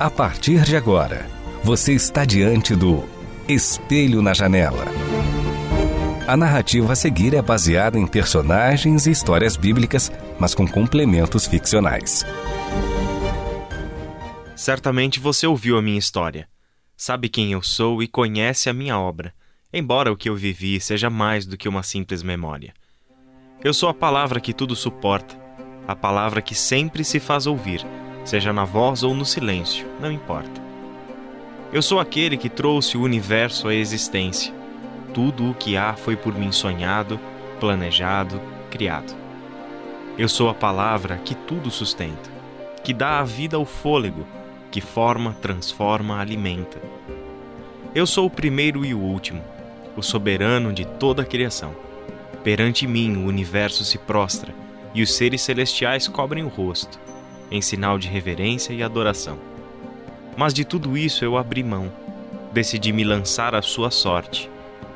A partir de agora, você está diante do Espelho na Janela. A narrativa a seguir é baseada em personagens e histórias bíblicas, mas com complementos ficcionais. Certamente você ouviu a minha história, sabe quem eu sou e conhece a minha obra, embora o que eu vivi seja mais do que uma simples memória. Eu sou a palavra que tudo suporta, a palavra que sempre se faz ouvir, seja na voz ou no silêncio, não importa. Eu sou aquele que trouxe o universo à existência. Tudo o que há foi por mim sonhado, planejado, criado. Eu sou a palavra que tudo sustenta, que dá à vida o fôlego, que forma, transforma, alimenta. Eu sou o primeiro e o último, o soberano de toda a criação. Perante mim o universo se prostra e os seres celestiais cobrem o rosto, em sinal de reverência e adoração. Mas de tudo isso eu abri mão. Decidi me lançar à sua sorte,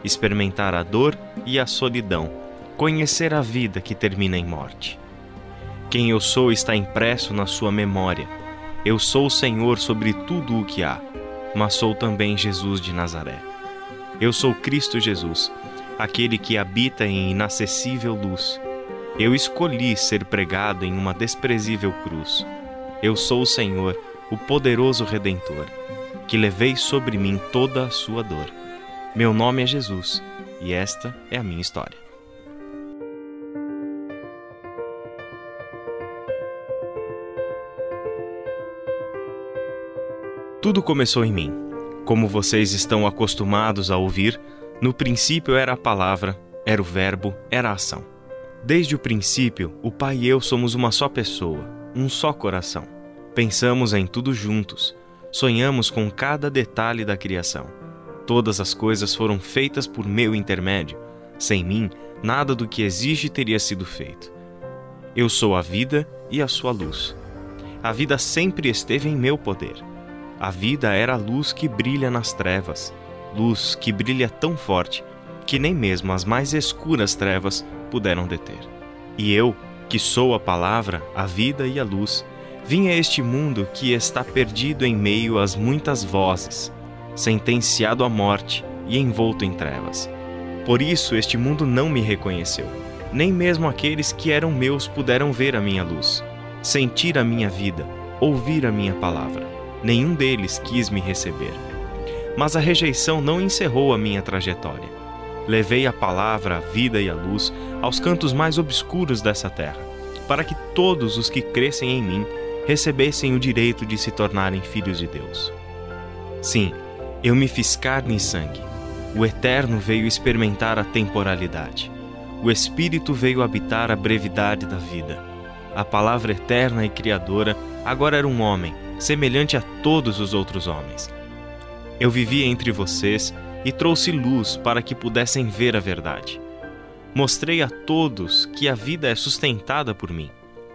experimentar a dor e a solidão, conhecer a vida que termina em morte. Quem eu sou está impresso na sua memória. Eu sou o Senhor sobre tudo o que há, mas sou também Jesus de Nazaré. Eu sou Cristo Jesus aquele que habita em inacessível luz. Eu escolhi ser pregado em uma desprezível cruz. Eu sou o Senhor, o poderoso Redentor, que levei sobre mim toda a sua dor. Meu nome é Jesus e esta é a minha história. Tudo começou em mim. Como vocês estão acostumados a ouvir, no princípio era a palavra, era o Verbo, era a ação. Desde o princípio, o Pai e eu somos uma só pessoa, um só coração. Pensamos em tudo juntos, sonhamos com cada detalhe da criação. Todas as coisas foram feitas por meu intermédio. Sem mim, nada do que existe teria sido feito. Eu sou a vida e a sua luz. A vida sempre esteve em meu poder. A vida era a luz que brilha nas trevas luz que brilha tão forte que nem mesmo as mais escuras trevas puderam deter. E eu, que sou a palavra, a vida e a luz, vim a este mundo que está perdido em meio às muitas vozes, sentenciado à morte e envolto em trevas. Por isso este mundo não me reconheceu. Nem mesmo aqueles que eram meus puderam ver a minha luz, sentir a minha vida, ouvir a minha palavra. Nenhum deles quis me receber. Mas a rejeição não encerrou a minha trajetória. Levei a palavra, a vida e a luz aos cantos mais obscuros dessa terra, para que todos os que crescem em mim recebessem o direito de se tornarem filhos de Deus. Sim, eu me fiz carne e sangue. O Eterno veio experimentar a temporalidade. O Espírito veio habitar a brevidade da vida. A palavra eterna e criadora agora era um homem, semelhante a todos os outros homens eu vivi entre vocês e trouxe luz para que pudessem ver a verdade. Mostrei a todos que a vida é sustentada por mim,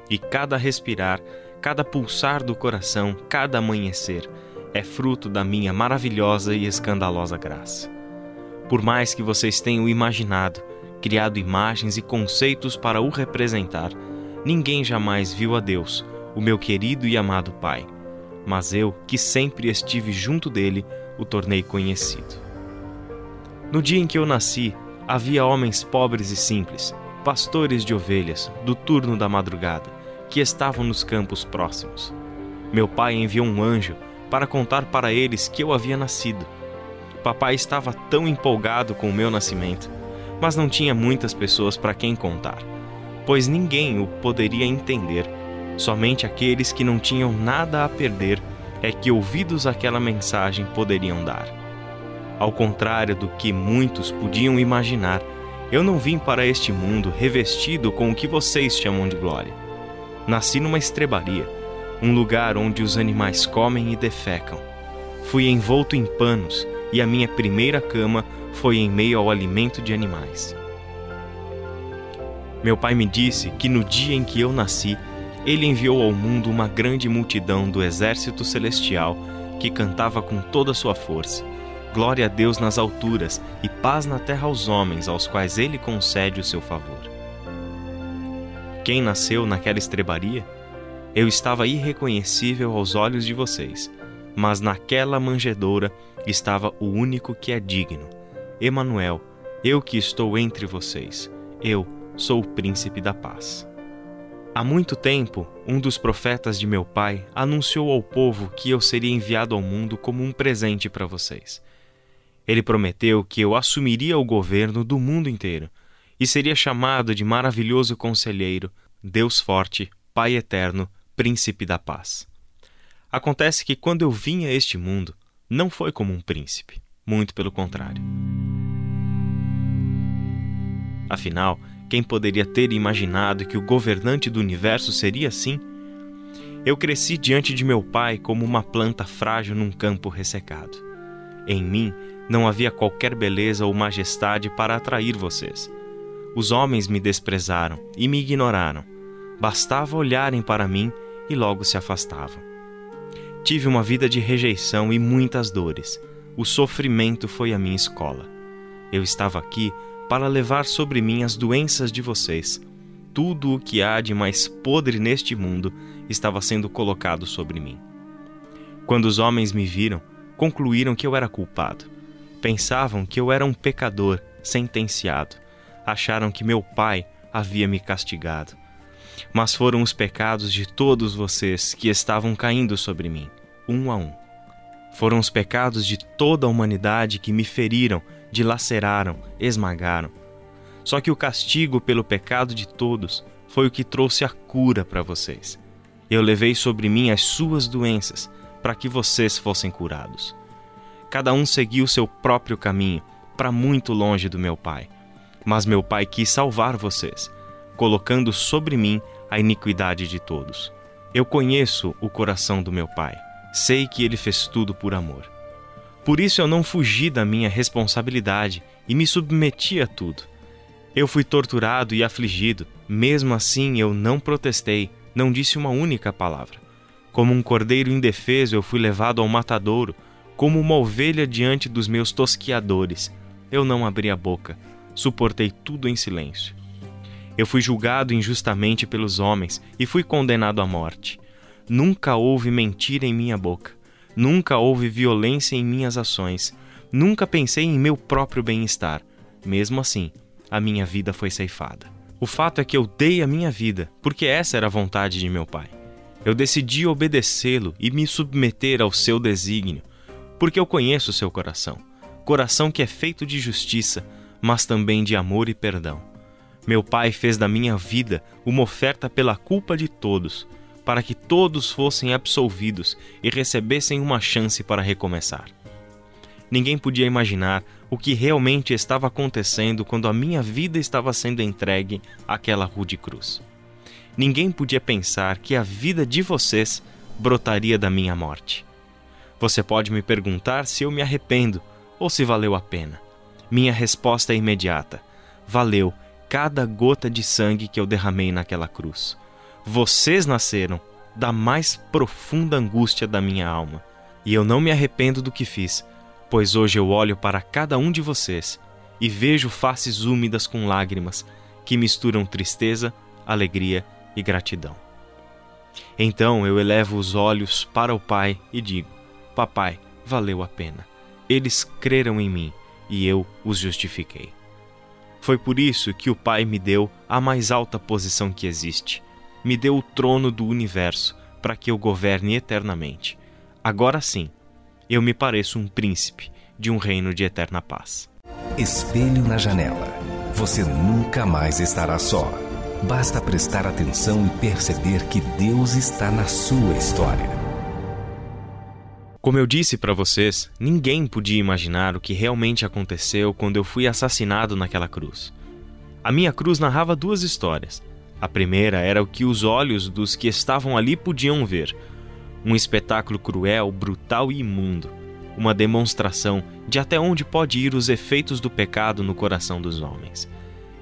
e cada respirar, cada pulsar do coração, cada amanhecer é fruto da minha maravilhosa e escandalosa graça. Por mais que vocês tenham imaginado, criado imagens e conceitos para o representar, ninguém jamais viu a Deus, o meu querido e amado Pai. Mas eu, que sempre estive junto dele, o tornei conhecido. No dia em que eu nasci, havia homens pobres e simples, pastores de ovelhas, do turno da madrugada, que estavam nos campos próximos. Meu pai enviou um anjo para contar para eles que eu havia nascido. Papai estava tão empolgado com o meu nascimento, mas não tinha muitas pessoas para quem contar, pois ninguém o poderia entender, somente aqueles que não tinham nada a perder é que ouvidos àquela mensagem poderiam dar. Ao contrário do que muitos podiam imaginar, eu não vim para este mundo revestido com o que vocês chamam de glória. Nasci numa estrebaria, um lugar onde os animais comem e defecam. Fui envolto em panos e a minha primeira cama foi em meio ao alimento de animais. Meu pai me disse que no dia em que eu nasci, ele enviou ao mundo uma grande multidão do exército celestial que cantava com toda a sua força: Glória a Deus nas alturas e paz na terra aos homens aos quais ele concede o seu favor. Quem nasceu naquela estrebaria? Eu estava irreconhecível aos olhos de vocês, mas naquela manjedoura estava o único que é digno. Emanuel, eu que estou entre vocês. Eu sou o príncipe da paz. Há muito tempo, um dos profetas de meu pai anunciou ao povo que eu seria enviado ao mundo como um presente para vocês. Ele prometeu que eu assumiria o governo do mundo inteiro e seria chamado de maravilhoso conselheiro, Deus forte, Pai eterno, príncipe da paz. Acontece que quando eu vim a este mundo, não foi como um príncipe, muito pelo contrário. Afinal, quem poderia ter imaginado que o governante do universo seria assim? Eu cresci diante de meu pai como uma planta frágil num campo ressecado. Em mim não havia qualquer beleza ou majestade para atrair vocês. Os homens me desprezaram e me ignoraram. Bastava olharem para mim e logo se afastavam. Tive uma vida de rejeição e muitas dores. O sofrimento foi a minha escola. Eu estava aqui para levar sobre mim as doenças de vocês. Tudo o que há de mais podre neste mundo estava sendo colocado sobre mim. Quando os homens me viram, concluíram que eu era culpado. Pensavam que eu era um pecador sentenciado. Acharam que meu pai havia me castigado. Mas foram os pecados de todos vocês que estavam caindo sobre mim, um a um. Foram os pecados de toda a humanidade que me feriram dilaceraram, esmagaram. Só que o castigo pelo pecado de todos foi o que trouxe a cura para vocês. Eu levei sobre mim as suas doenças para que vocês fossem curados. Cada um seguiu seu próprio caminho, para muito longe do meu Pai. Mas meu Pai quis salvar vocês, colocando sobre mim a iniquidade de todos. Eu conheço o coração do meu Pai. Sei que ele fez tudo por amor. Por isso eu não fugi da minha responsabilidade e me submeti a tudo. Eu fui torturado e afligido, mesmo assim eu não protestei, não disse uma única palavra. Como um cordeiro indefeso eu fui levado ao matadouro, como uma ovelha diante dos meus tosquiadores. Eu não abri a boca, suportei tudo em silêncio. Eu fui julgado injustamente pelos homens e fui condenado à morte. Nunca houve mentira em minha boca. Nunca houve violência em minhas ações. Nunca pensei em meu próprio bem-estar. Mesmo assim, a minha vida foi ceifada. O fato é que eu dei a minha vida, porque essa era a vontade de meu pai. Eu decidi obedecê-lo e me submeter ao seu desígnio, porque eu conheço o seu coração. Coração que é feito de justiça, mas também de amor e perdão. Meu pai fez da minha vida uma oferta pela culpa de todos, para que todos fossem absolvidos e recebessem uma chance para recomeçar. Ninguém podia imaginar o que realmente estava acontecendo quando a minha vida estava sendo entregue àquela rude cruz. Ninguém podia pensar que a vida de vocês brotaria da minha morte. Você pode me perguntar se eu me arrependo ou se valeu a pena. Minha resposta é imediata: valeu cada gota de sangue que eu derramei naquela cruz. Vocês nasceram da mais profunda angústia da minha alma, e eu não me arrependo do que fiz, pois hoje eu olho para cada um de vocês e vejo faces úmidas com lágrimas que misturam tristeza, alegria e gratidão. Então eu elevo os olhos para o Pai e digo: Papai, valeu a pena. Eles creram em mim e eu os justifiquei. Foi por isso que o Pai me deu a mais alta posição que existe me deu o trono do universo para que eu governe eternamente. Agora sim, eu me pareço um príncipe de um reino de eterna paz. Espelho na janela. Você nunca mais estará só. Basta prestar atenção e perceber que Deus está na sua história. Como eu disse para vocês, ninguém podia imaginar o que realmente aconteceu quando eu fui assassinado naquela cruz. A minha cruz narrava duas histórias A primeira era o que os olhos dos que estavam ali podiam ver: um espetáculo cruel, brutal e imundo, uma demonstração de até onde pode ir os efeitos do pecado no coração dos homens.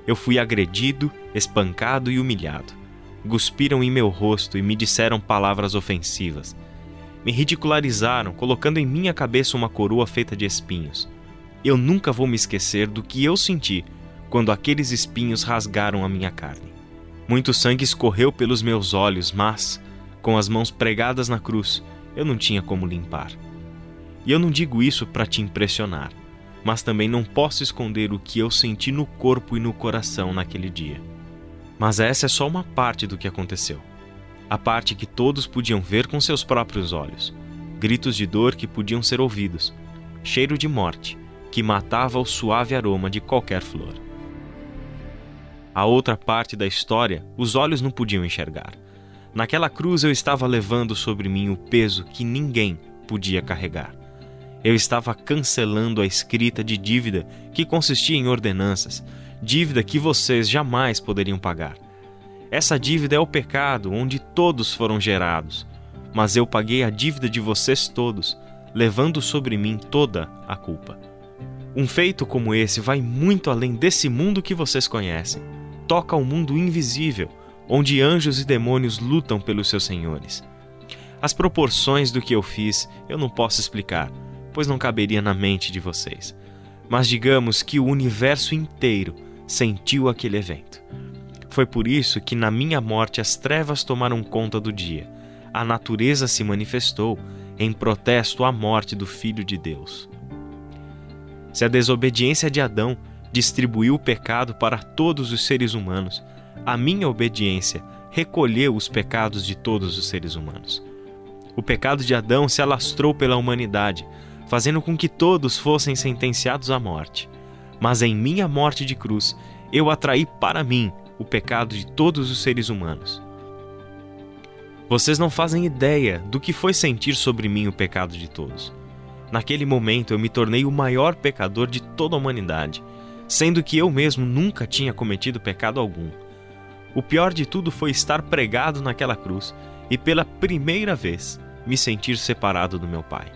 Eu fui agredido, espancado e humilhado. Cuspiram em meu rosto e me disseram palavras ofensivas. Me ridicularizaram, colocando em minha cabeça uma coroa feita de espinhos. Eu nunca vou me esquecer do que eu senti quando aqueles espinhos rasgaram a minha carne. Muito sangue escorreu pelos meus olhos, mas, com as mãos pregadas na cruz, eu não tinha como limpar. E eu não digo isso para te impressionar, mas também não posso esconder o que eu senti no corpo e no coração naquele dia. Mas essa é só uma parte do que aconteceu. A parte que todos podiam ver com seus próprios olhos. Gritos de dor que podiam ser ouvidos. Cheiro de morte que matava o suave aroma de qualquer flor. A outra parte da história, os olhos não podiam enxergar. Naquela cruz eu estava levando sobre mim o peso que ninguém podia carregar. Eu estava cancelando a escrita de dívida que consistia em ordenanças, dívida que vocês jamais poderiam pagar. Essa dívida é o pecado onde todos foram gerados, mas eu paguei a dívida de vocês todos, levando sobre mim toda a culpa. Um feito como esse vai muito além desse mundo que vocês conhecem. Toca ao mundo invisível, onde anjos e demônios lutam pelos seus senhores. As proporções do que eu fiz eu não posso explicar, pois não caberia na mente de vocês. Mas digamos que o universo inteiro sentiu aquele evento. Foi por isso que na minha morte as trevas tomaram conta do dia. A natureza se manifestou em protesto à morte do Filho de Deus. Se a desobediência de Adão distribuiu o pecado para todos os seres humanos, a minha obediência recolheu os pecados de todos os seres humanos. O pecado de Adão se alastrou pela humanidade, fazendo com que todos fossem sentenciados à morte. Mas em minha morte de cruz, eu atraí para mim o pecado de todos os seres humanos. Vocês não fazem ideia do que foi sentir sobre mim o pecado de todos. Naquele momento eu me tornei o maior pecador de toda a humanidade, sendo que eu mesmo nunca tinha cometido pecado algum. O pior de tudo foi estar pregado naquela cruz e pela primeira vez me sentir separado do meu Pai.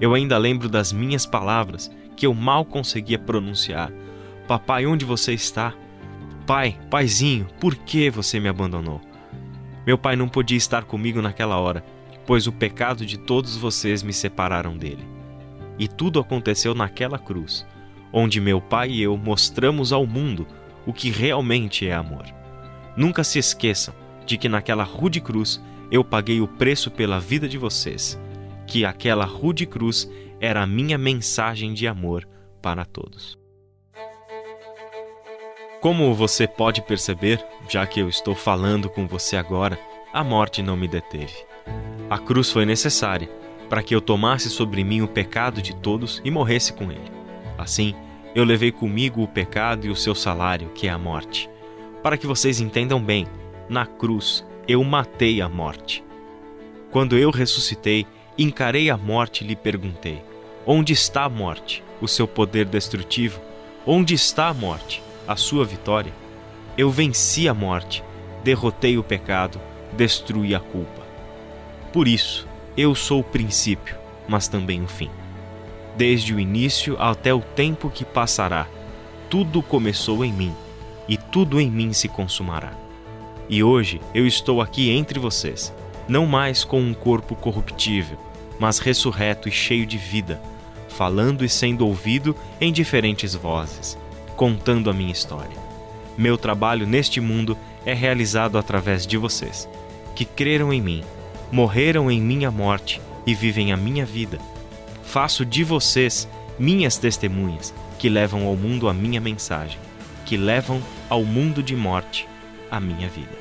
Eu ainda lembro das minhas palavras que eu mal conseguia pronunciar. Papai, onde você está? Pai, paizinho, por que você me abandonou? Meu pai não podia estar comigo naquela hora, pois o pecado de todos vocês me separaram dele. E tudo aconteceu naquela cruz, onde meu pai e eu mostramos ao mundo o que realmente é amor. Nunca se esqueçam de que naquela rude cruz eu paguei o preço pela vida de vocês que aquela rude cruz era a minha mensagem de amor para todos. Como você pode perceber, já que eu estou falando com você agora, a morte não me deteve. A cruz foi necessária para que eu tomasse sobre mim o pecado de todos e morresse com ele. Assim, eu levei comigo o pecado e o seu salário, que é a morte. Para que vocês entendam bem, na cruz eu matei a morte. Quando eu ressuscitei, Encarei a morte e lhe perguntei: Onde está a morte, o seu poder destrutivo? Onde está a morte, a sua vitória? Eu venci a morte, derrotei o pecado, destruí a culpa. Por isso, eu sou o princípio, mas também o fim. Desde o início até o tempo que passará, tudo começou em mim, e tudo em mim se consumará. E hoje eu estou aqui entre vocês, não mais com um corpo corruptível, mas ressurreto e cheio de vida, falando e sendo ouvido em diferentes vozes, contando a minha história. Meu trabalho neste mundo é realizado através de vocês, que creram em mim, morreram em minha morte e vivem a minha vida. Faço de vocês minhas testemunhas, que levam ao mundo a minha mensagem, que levam ao mundo de morte a minha vida.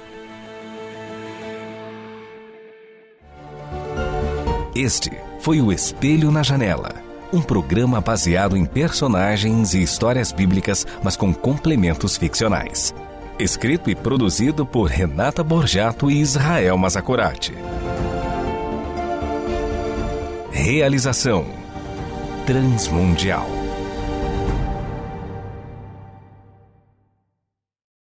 Este foi o Espelho na Janela, um programa baseado em personagens e histórias bíblicas, mas com complementos ficcionais. Escrito e produzido por Renata Borjato e Israel Mazacorati. Realização Transmundial.